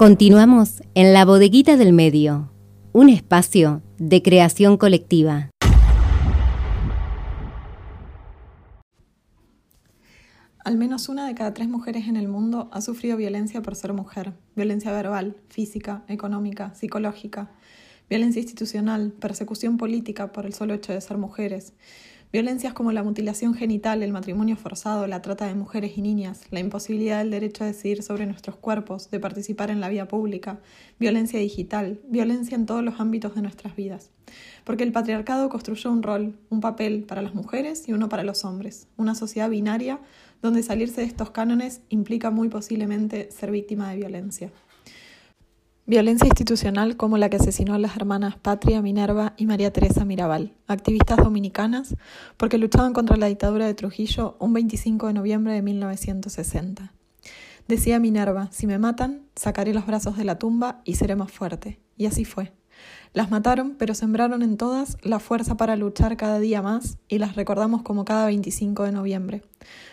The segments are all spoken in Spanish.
Continuamos en la bodeguita del medio, un espacio de creación colectiva. Al menos una de cada tres mujeres en el mundo ha sufrido violencia por ser mujer, violencia verbal, física, económica, psicológica, violencia institucional, persecución política por el solo hecho de ser mujeres, Violencias como la mutilación genital, el matrimonio forzado, la trata de mujeres y niñas, la imposibilidad del derecho a decidir sobre nuestros cuerpos, de participar en la vida pública, violencia digital, violencia en todos los ámbitos de nuestras vidas. Porque el patriarcado construyó un rol, un papel para las mujeres y uno para los hombres, una sociedad binaria donde salirse de estos cánones implica muy posiblemente ser víctima de violencia. Violencia institucional como la que asesinó a las hermanas Patria Minerva y María Teresa Mirabal, activistas dominicanas, porque luchaban contra la dictadura de Trujillo un 25 de noviembre de 1960. Decía Minerva, si me matan, sacaré los brazos de la tumba y seré más fuerte. Y así fue. Las mataron, pero sembraron en todas la fuerza para luchar cada día más y las recordamos como cada 25 de noviembre,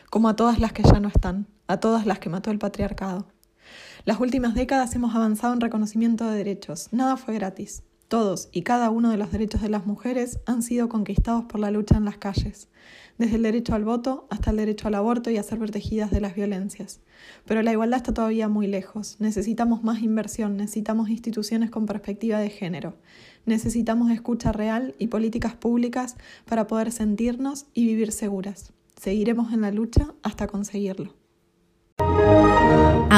como a todas las que ya no están, a todas las que mató el patriarcado. Las últimas décadas hemos avanzado en reconocimiento de derechos. Nada fue gratis. Todos y cada uno de los derechos de las mujeres han sido conquistados por la lucha en las calles, desde el derecho al voto hasta el derecho al aborto y a ser protegidas de las violencias. Pero la igualdad está todavía muy lejos. Necesitamos más inversión, necesitamos instituciones con perspectiva de género, necesitamos escucha real y políticas públicas para poder sentirnos y vivir seguras. Seguiremos en la lucha hasta conseguirlo.